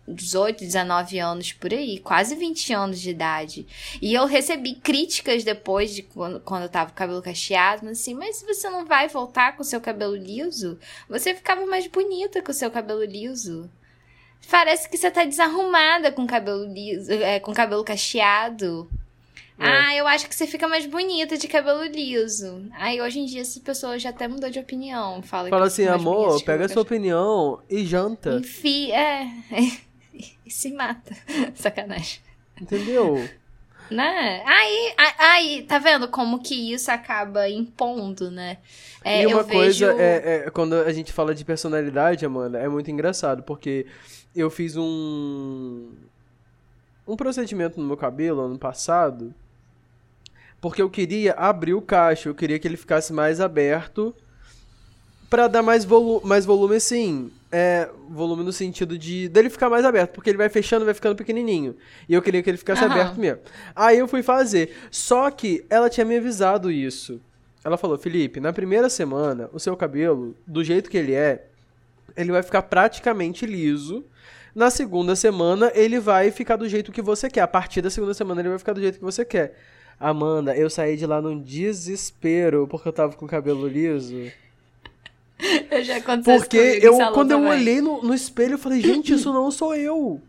18, 19 anos por aí, quase 20 anos de idade. E eu recebi críticas depois de quando, quando eu tava com o cabelo cacheado, assim, mas se você não vai voltar com o seu cabelo liso, você ficava mais bonita com o seu cabelo liso. Parece que você tá desarrumada com cabelo liso, é, com cabelo cacheado. É. Ah, eu acho que você fica mais bonita de cabelo liso. Aí hoje em dia essa pessoa já até mudou de opinião. Fala, Fala assim, amor, pega a sua opinião e janta. Enfim, é. <laughs> E se mata. <laughs> Sacanagem. Entendeu? Né? Aí, aí, tá vendo como que isso acaba impondo, né? É, e uma coisa, vejo... é, é, quando a gente fala de personalidade, Amanda, é muito engraçado, porque eu fiz um. Um procedimento no meu cabelo ano passado, porque eu queria abrir o cacho, eu queria que ele ficasse mais aberto pra dar mais, volu mais volume assim. É, volume no sentido de dele ficar mais aberto, porque ele vai fechando, vai ficando pequenininho. E eu queria que ele ficasse Aham. aberto mesmo. Aí eu fui fazer. Só que ela tinha me avisado isso. Ela falou: Felipe, na primeira semana, o seu cabelo, do jeito que ele é, ele vai ficar praticamente liso. Na segunda semana, ele vai ficar do jeito que você quer. A partir da segunda semana, ele vai ficar do jeito que você quer. Amanda, eu saí de lá num desespero porque eu tava com o cabelo liso. Eu já aconteceu Porque eu, quando eu também. olhei no, no espelho, eu falei, gente, isso não sou eu.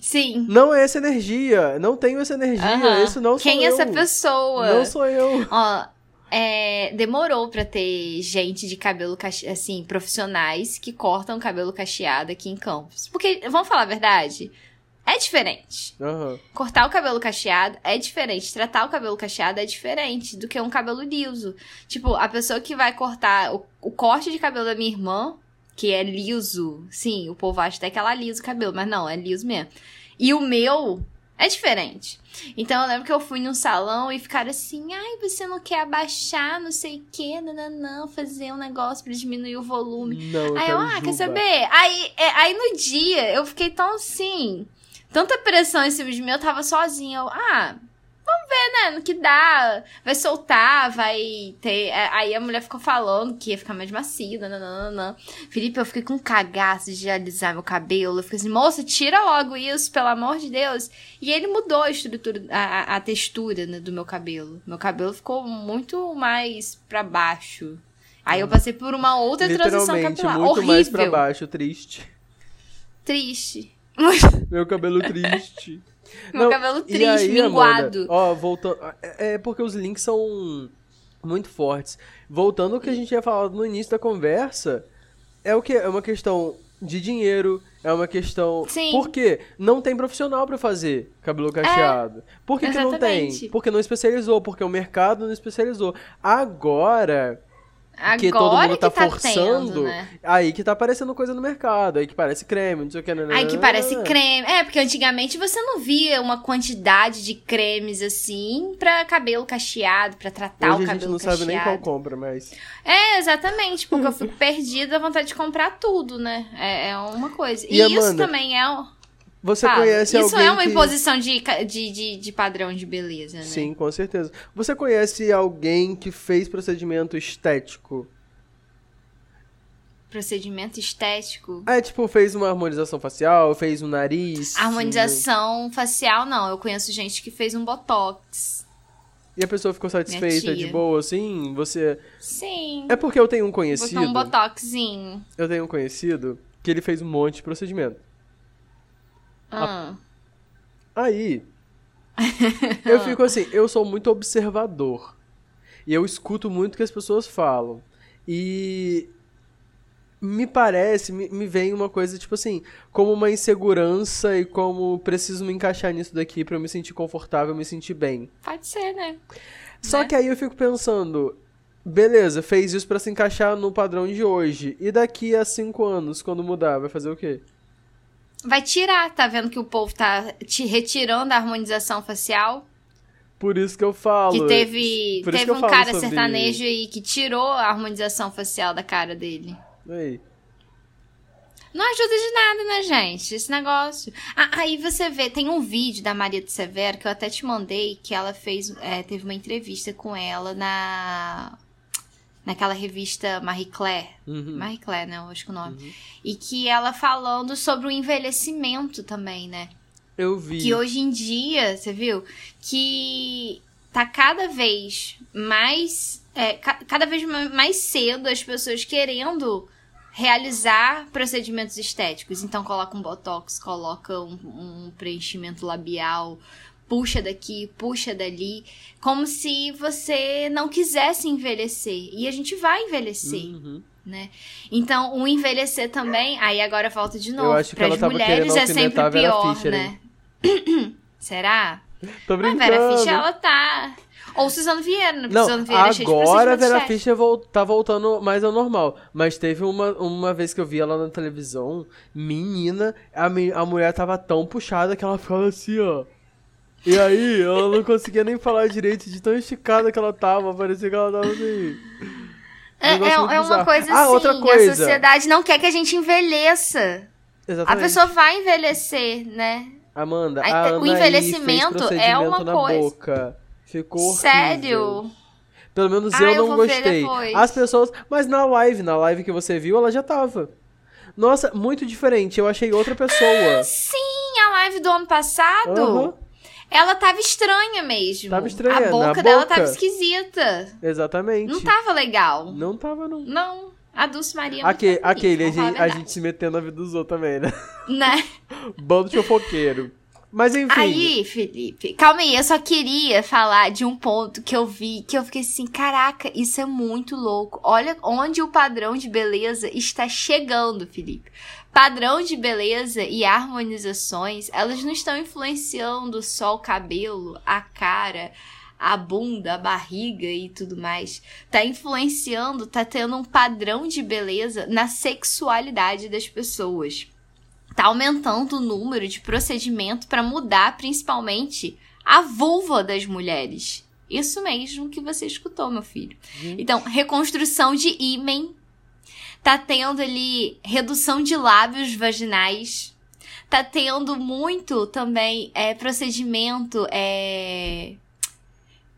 Sim. Não é essa energia. Não tenho essa energia. Aham. Isso não sou Quem eu. é essa pessoa? Não sou eu. Ó, é, demorou pra ter gente de cabelo cache... assim, profissionais que cortam cabelo cacheado aqui em Campos. Porque, vamos falar a verdade, é diferente. Aham. Cortar o cabelo cacheado é diferente. Tratar o cabelo cacheado é diferente do que um cabelo liso. Tipo, a pessoa que vai cortar o, o corte de cabelo da minha irmã, que é liso. Sim, o povo acha até que ela lisa o cabelo, mas não, é liso mesmo. E o meu é diferente. Então eu lembro que eu fui num salão e ficaram assim: ai, você não quer abaixar, não sei o que, não, fazer um negócio pra diminuir o volume. Não, Aí eu, ah, quer juba. saber? Aí, é, aí no dia eu fiquei tão assim, tanta pressão em cima de mim, eu tava sozinha. Eu, ah, vamos ver, né? No que dá. Vai soltar, vai ter. é, Aí a mulher ficou falando que ia ficar mais macio, nananana. Felipe, eu fiquei com um cagaço de alisar meu cabelo. Eu fiquei assim, moça, tira logo isso, pelo amor de Deus. E ele mudou a estrutura, a, a- textura né, do meu cabelo. Meu cabelo ficou muito mais pra baixo. Aí eu passei por uma outra transição capilar. muito Horrível. mais pra baixo, triste. Triste. Meu cabelo triste. <laughs> Meu Não, cabelo triste, aí, minguado. Amanda, ó, voltando. É é porque os links são muito fortes. Voltando ao que a gente tinha falado no início da conversa, é o que? É uma questão de dinheiro, é uma questão. Sim. Por quê? Não tem profissional pra fazer cabelo cacheado. Por que, que não tem? Porque não especializou, porque o mercado não especializou. Agora. Agora que todo mundo tá, tá forçando, tendo, né? aí que tá aparecendo coisa no mercado, aí que parece creme, não sei o que. Ai, que parece creme. É, porque antigamente você não via uma quantidade de cremes assim pra cabelo cacheado, pra tratar Hoje o a gente cabelo não cacheado. sabe nem qual compra, mas. É, exatamente, porque eu fico <laughs> perdida, a vontade de comprar tudo, né? É, é uma coisa. E, E, isso Amanda? também é. um- Você conhece Isso alguém é uma que... imposição de, de, de, de padrão de beleza, né? Sim, com certeza. Você conhece alguém que fez procedimento estético? Procedimento estético. É, tipo, fez uma harmonização facial, fez um nariz. Harmonização facial, não. Eu conheço gente que fez um botox. E a pessoa ficou satisfeita, de boa, assim? Você. Sim. É porque eu tenho um conhecido. Botou um botoxinho. Eu tenho um conhecido que ele fez um monte de procedimento. Ah. Aí. <laughs> eu fico assim, eu sou muito observador. E eu escuto muito o que as pessoas falam. E. Me parece, me, me vem uma coisa, tipo assim, como uma insegurança e como preciso me encaixar nisso daqui pra eu me sentir confortável, me sentir bem. Pode ser, né? Só Né? que aí eu fico pensando, beleza, fez isso pra se encaixar no padrão de hoje. E daqui a cinco anos, quando mudar, vai fazer o quê? Vai tirar, tá vendo que o povo tá te retirando a harmonização facial? Por isso que eu falo. Que teve, por teve que um cara sobre- sertanejo aí que tirou a harmonização facial da cara dele. Aí. Não ajuda de nada, né, gente? Esse negócio. Ah, aí você vê, tem um vídeo da Maria do Severo que eu até te mandei, que ela fez, é, teve uma entrevista com ela na naquela revista Marie Claire. Uhum. Marie Claire, né? Eu acho que é o nome. E que ela falando sobre o envelhecimento também, né? Eu vi. Que hoje em dia, você viu? Que tá cada vez mais. é, ca- cada vez ma- mais cedo as pessoas querendo realizar procedimentos estéticos. Então coloca um botox, coloca um, um preenchimento labial, puxa daqui, puxa dali, como se você não quisesse envelhecer. E a gente vai envelhecer, Uhum. né? Então, o envelhecer também, aí agora volta de novo. Eu acho que Para as mulheres é sempre pior, né? <coughs> Será? Tô A brincando. Vera Fischer, ela tá. Ou Suzano Vieira, né? Não, Suzano Vieira agora a Vera. Fischer vol- tá voltando mais ao normal. Mas teve uma, uma vez que eu vi ela na televisão, menina, a, me- a mulher tava tão puxada que ela ficava assim, ó. E aí, ela não conseguia nem falar direito de tão esticada que ela tava. Parecia que ela tava assim. É, é- é uma bizarro. coisa Ah, assim, outra a coisa. sociedade não quer que a gente envelheça. A Exatamente. pessoa vai envelhecer, né? Amanda, Aí, a o envelhecimento é uma coisa. boca. Ficou horrível. Sério? Pelo menos Ah, eu eu não gostei. As pessoas. Mas na live, na live que você viu, ela já tava. Nossa, muito diferente. Eu achei outra pessoa. Sim, a live do ano passado, Aham, ela tava estranha mesmo. Tava estranha, A na boca dela boca. tava esquisita. exatamente. Não tava legal. Não tava, não. Não. A Dulce Maria não Aquele, tava aquele a, gente, a verdade. gente se metendo na vida dos outros também, né? Né? <laughs> Bando de fofoqueiro. Mas enfim. Aí, Felipe, calma aí, eu só queria falar de um ponto que eu vi, que eu fiquei assim, caraca, isso é muito louco. Olha onde o padrão de beleza está chegando, Felipe. Padrão de beleza e harmonizações, elas não estão influenciando só o cabelo, a cara, a bunda, a barriga e tudo mais. Tá influenciando, tá tendo um padrão de beleza na sexualidade das pessoas tá aumentando o número de procedimento para mudar principalmente a vulva das mulheres. Isso mesmo que você escutou, meu filho. Gente. Então, reconstrução de ímen. Tá tendo ali redução de lábios vaginais. Tá tendo muito também é, procedimento é,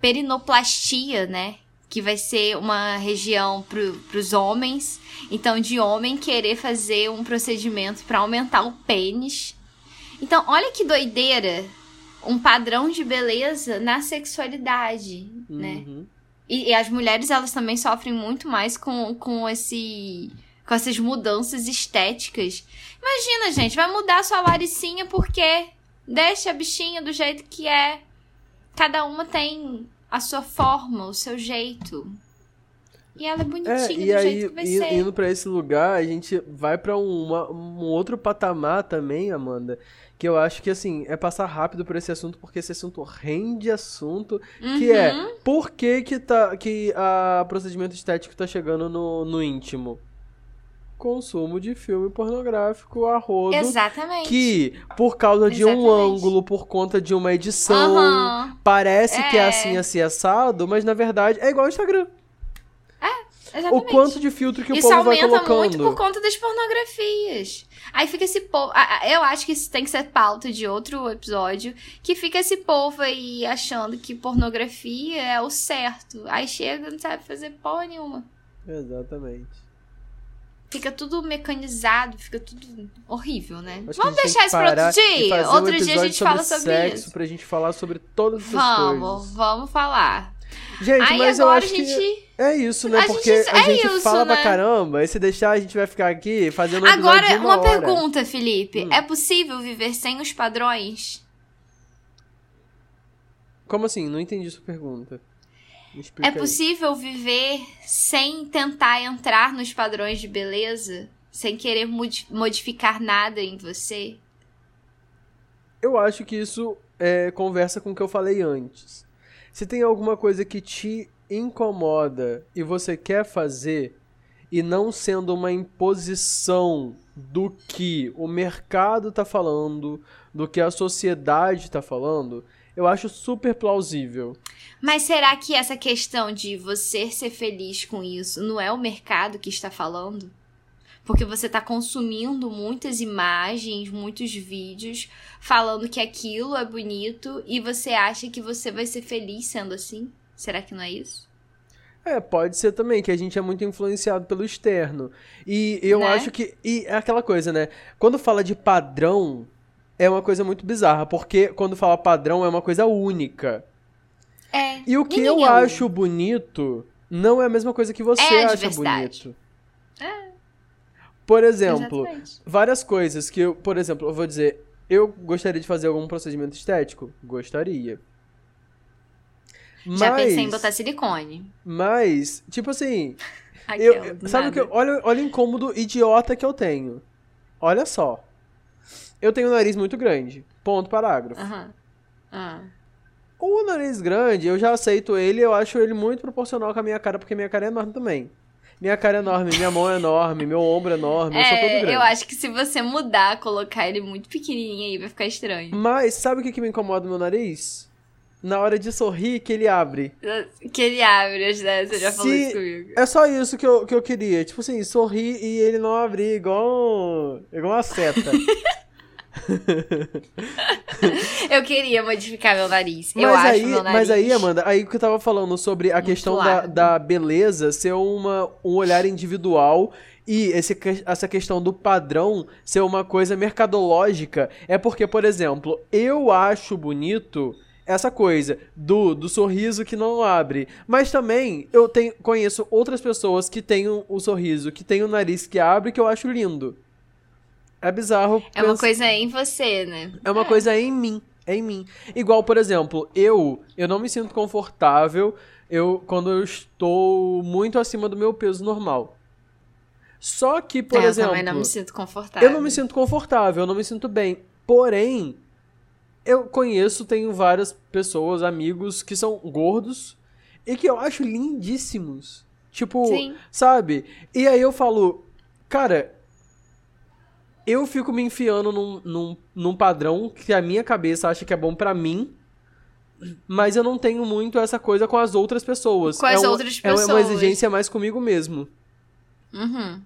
perinoplastia, né? Que vai ser uma região pro, pros homens. Então, de homem querer fazer um procedimento para aumentar o pênis. Então, olha que doideira. Um padrão de beleza na sexualidade, né? E, e as mulheres, elas também sofrem muito mais com, com esse... Com essas mudanças estéticas. Imagina, gente, vai mudar sua laricinha porque deixa a bichinha do jeito que é. Cada uma tem a sua forma, o seu jeito. E ela é É, bonitinha e do aí, jeito que vai i- ser. indo pra esse lugar, a gente vai pra uma- um outro patamar também, Amanda, que eu acho que, assim, é passar rápido por esse assunto, porque esse assunto rende assunto, que é, Uhum. por que que, tá, que a procedimento estético tá chegando no, no íntimo? Consumo de filme pornográfico a rodo, Exatamente. que, por causa de um Exatamente. ângulo, por conta de uma edição, Aham. parece que é É. assim, assim, assado, mas na verdade é igual ao Instagram. Exatamente. O quanto de filtro que o Isso povo vai aumenta colocando. muito por conta das pornografias. Aí fica esse povo. Eu acho que isso tem que ser pauta de outro episódio. Que fica esse povo aí achando que pornografia é o certo. Aí chega e não sabe fazer porra nenhuma. Exatamente. Fica tudo mecanizado, fica tudo horrível, né? Acho Vamos deixar isso parar outro dia. fazer um Outro dia a gente fala sobre sobre sexo isso. pra gente falar sobre todas essas Vamos, coisas. vamos falar. Gente, Aí mas eu acho a gente. que é isso, né? a Porque gente- a é gente isso, fala pra né? caramba, e se deixar a gente vai ficar aqui fazendo um Agora, uma, uma pergunta, Felipe. Hum. É possível viver sem os padrões? Como assim? Não entendi sua pergunta. É aí. possível viver sem tentar entrar nos padrões de beleza? Sem querer modi- modificar nada em você? Eu acho que isso é, conversa com o que eu falei antes. Se tem alguma coisa que te incomoda e você quer fazer, e não sendo uma imposição do que o mercado tá falando, do que a sociedade tá falando, eu acho super plausível. Mas será que essa questão de você ser feliz com isso não é o mercado que está falando? Porque você está consumindo muitas imagens, muitos vídeos falando que aquilo é bonito e você acha que você vai ser feliz sendo assim? Será que não é isso? É, pode ser também, que a gente é muito influenciado pelo externo. E eu Né? acho que. E é aquela coisa, né? Quando fala de padrão, é uma coisa muito bizarra, porque quando fala padrão é uma coisa única. É. E o que eu é acho bonito não é a mesma coisa que você É acha bonito. Por exemplo, Exatamente. várias coisas que eu, por exemplo, eu vou dizer, eu gostaria de fazer algum procedimento estético? Gostaria. Já mas, pensei em botar silicone. Mas, tipo assim, <laughs> Aquela, eu, sabe o que? eu-. Olha, olha o incômodo idiota que eu tenho. Olha só. Eu tenho um nariz muito grande. Ponto parágrafo. Aham. Ah. O nariz grande, eu já aceito ele, eu acho ele muito proporcional com a minha cara, porque minha cara é enorme também. Minha cara é enorme, minha mão é enorme, meu ombro é enorme, eu sou todo É, grande. eu acho que se você mudar, colocar ele muito pequenininho aí, vai ficar estranho. Mas sabe o que, que me incomoda no meu nariz? Na hora de sorrir, que ele abre. Que ele abre ideias, você já falou isso comigo. É só isso que eu, que eu queria. Tipo assim, sorrir e ele não abrir igual, igual uma seta. <laughs> <laughs> Eu queria modificar meu nariz. eu mas, acho aí, meu nariz. mas aí, Amanda, aí que eu tava falando sobre a Muito questão da, da beleza ser uma, um olhar individual e esse, essa questão do padrão ser uma coisa mercadológica. É porque, por exemplo, eu acho bonito essa coisa do, do sorriso que não abre. Mas também eu tenho, conheço outras pessoas que têm o, o sorriso, que têm o nariz que abre, que eu acho lindo. É bizarro. É uma coisa em você, né? é uma coisa em mim. É em mim. Igual, por exemplo, eu, eu não me sinto confortável eu, quando eu estou muito acima do meu peso normal. Só que, por É, eu exemplo, também não me sinto confortável. eu não me sinto confortável, eu não me sinto bem. Porém, eu conheço, tenho várias pessoas, amigos que são gordos e que eu acho lindíssimos. Tipo, Sim. sabe? E aí eu falo, cara, eu fico me enfiando num, num, num padrão que a minha cabeça acha que é bom pra mim, mas eu não tenho muito essa coisa com as outras pessoas. Com as é uma- outras É uma pessoas. exigência mais comigo mesmo. Uhum.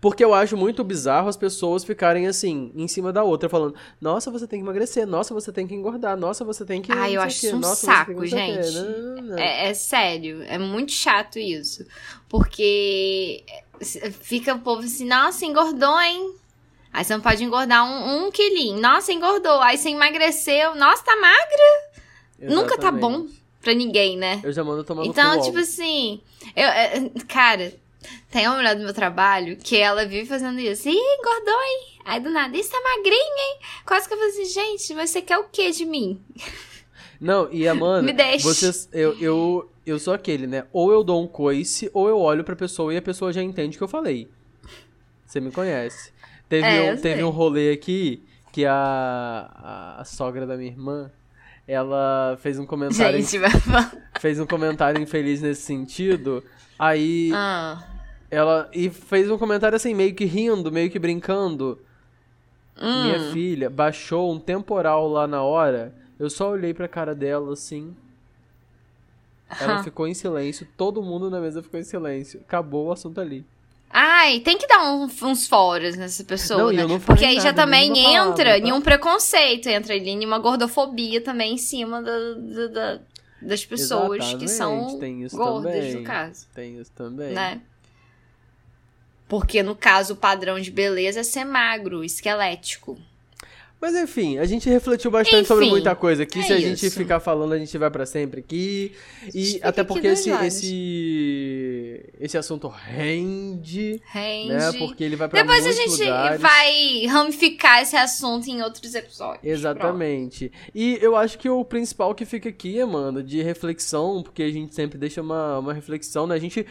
Porque eu acho muito bizarro as pessoas ficarem assim, em cima da outra, falando: Nossa, você tem que emagrecer, nossa, você tem que engordar, nossa, você tem que. Ai, eu acho isso um nossa, saco, não sei o quê." gente. Não, não, não, não. É, é sério, é muito chato isso. Porque fica o povo assim, nossa, engordou, hein? Aí você não pode engordar um, um quilinho. Nossa, engordou. Aí você emagreceu. Nossa, tá magra. Nunca tá bom Exatamente. pra ninguém, né? Eu já mando tomar Então, tipo assim, eu, é, cara, tem uma mulher do meu trabalho que ela vive fazendo isso. Ih, engordou, hein? Aí do nada, isso tá magrinho, hein? Quase que eu falei assim, gente, mas você quer o que de mim? <laughs> Não, e Amanda, Me deixe. vocês, eu, eu, eu sou aquele, né? Ou eu dou um coice, ou eu olho pra pessoa e a pessoa já entende o que eu falei. Você me conhece. Teve, É, um, teve um rolê aqui que a, a, sogra da minha irmã, ela fez um comentário, Gente, falar. fez um comentário infeliz nesse sentido. Aí Ah, ela e fez um comentário assim meio que rindo, meio que brincando. hum. Minha filha baixou um temporal lá na hora. Eu só olhei pra cara dela assim. Ela ficou em silêncio, todo mundo na mesa ficou em silêncio. Acabou o assunto ali. Ai, tem que dar um- uns foras nessa pessoa, Não, né? Porque aí já nada, também nenhuma entra palavra, tá? em um preconceito, entra ali em uma gordofobia também em cima da- da- da- das pessoas que são Exatamente, tem isso gordas, também. no caso, Tem isso também. né? Porque no caso o padrão de beleza é ser magro, esquelético. Mas enfim, a gente refletiu bastante sobre Enfim, muita coisa aqui. é Se a gente isso. ficar falando, a gente vai pra sempre aqui. E até porque esse, esse esse assunto rende, Rende. né? Porque ele vai pra Depois a gente lugares. vai ramificar esse assunto em outros episódios. Exatamente. E eu acho que o principal que fica aqui, Amanda, de reflexão, porque a gente sempre deixa uma, uma reflexão, né? A gente.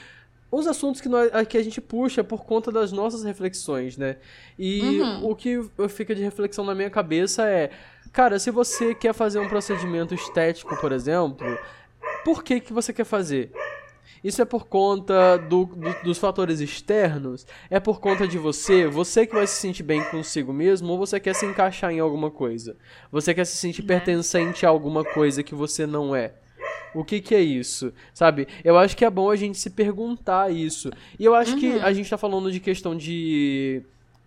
Os assuntos que, nós, que a gente puxa por conta das nossas reflexões, né? E Uhum. o que fica de reflexão na minha cabeça é. Cara, se você quer fazer um procedimento estético, por exemplo, por que, que você quer fazer? Isso é por conta do- do- dos fatores externos? É por conta de você? Você que vai se sentir bem consigo mesmo? Ou você quer se encaixar em alguma coisa? Você quer se sentir pertencente a alguma coisa que você não é? O que que é isso? Sabe? Eu acho que é bom a gente se perguntar isso. E eu acho que a gente tá falando de questão de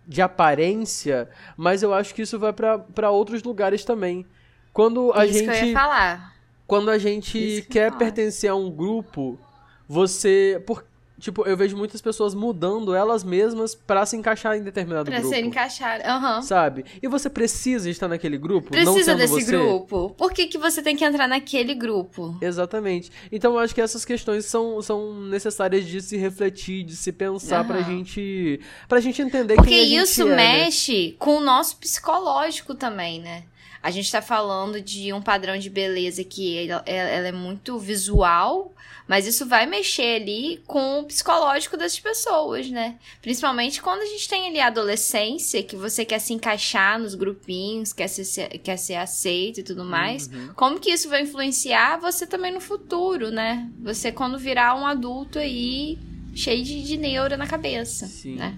de aparência, mas eu acho que isso vai pra pra outros lugares também. Quando a Isso que eu ia gente falar. quando a gente que quer falar. pertencer a um grupo, você. Por, tipo, eu vejo muitas pessoas mudando elas mesmas pra se encaixar em determinado Pra grupo. ser encaixado. Aham. Sabe? E você precisa estar naquele grupo? não Precisa sendo desse você? grupo. Por que, que você tem que entrar naquele grupo? Exatamente. Então eu acho que essas questões são, são necessárias de se refletir, de se pensar pra Aham. gente. pra gente entender Porque quem a gente isso é, né? mexe com o nosso psicológico também, né? A gente tá falando de um padrão de beleza que ela, ela é muito visual, mas isso vai mexer ali com o psicológico das pessoas, né? Principalmente quando a gente tem ali a adolescência, que você quer se encaixar nos grupinhos, quer ser, quer ser aceito e tudo mais. Uhum. Como que isso vai influenciar você também no futuro, né? Você quando virar um adulto aí cheio de, de neura na cabeça, Sim. né?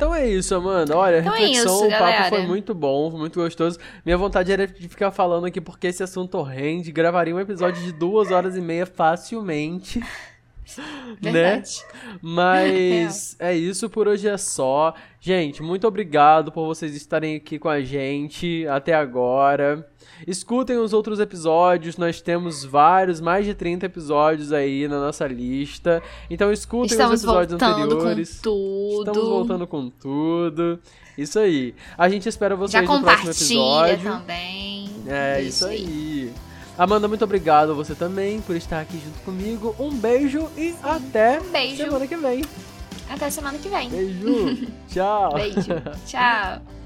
Então é isso, Amanda. Olha, Então é reflexão, isso, o papo galera. foi muito bom, muito gostoso. Minha vontade era de ficar falando aqui porque esse assunto rende. Gravaria um episódio de duas horas e meia facilmente. <laughs> né? Verdade. Mas <laughs> é isso, por hoje é só. Gente, muito obrigado por vocês estarem aqui com a gente até agora. Escutem os outros episódios, nós temos vários, mais de 30 episódios aí na nossa lista. Então escutem Estamos os episódios voltando anteriores. com tudo. Estamos voltando com tudo. Isso aí. A gente espera Já vocês no próximo episódio. também. É isso aí. Amanda, muito obrigado a você também por estar aqui junto comigo. Um beijo e até Um beijo. semana que vem. Até semana que vem. Beijo. <laughs> Tchau. Beijo. <laughs> Tchau.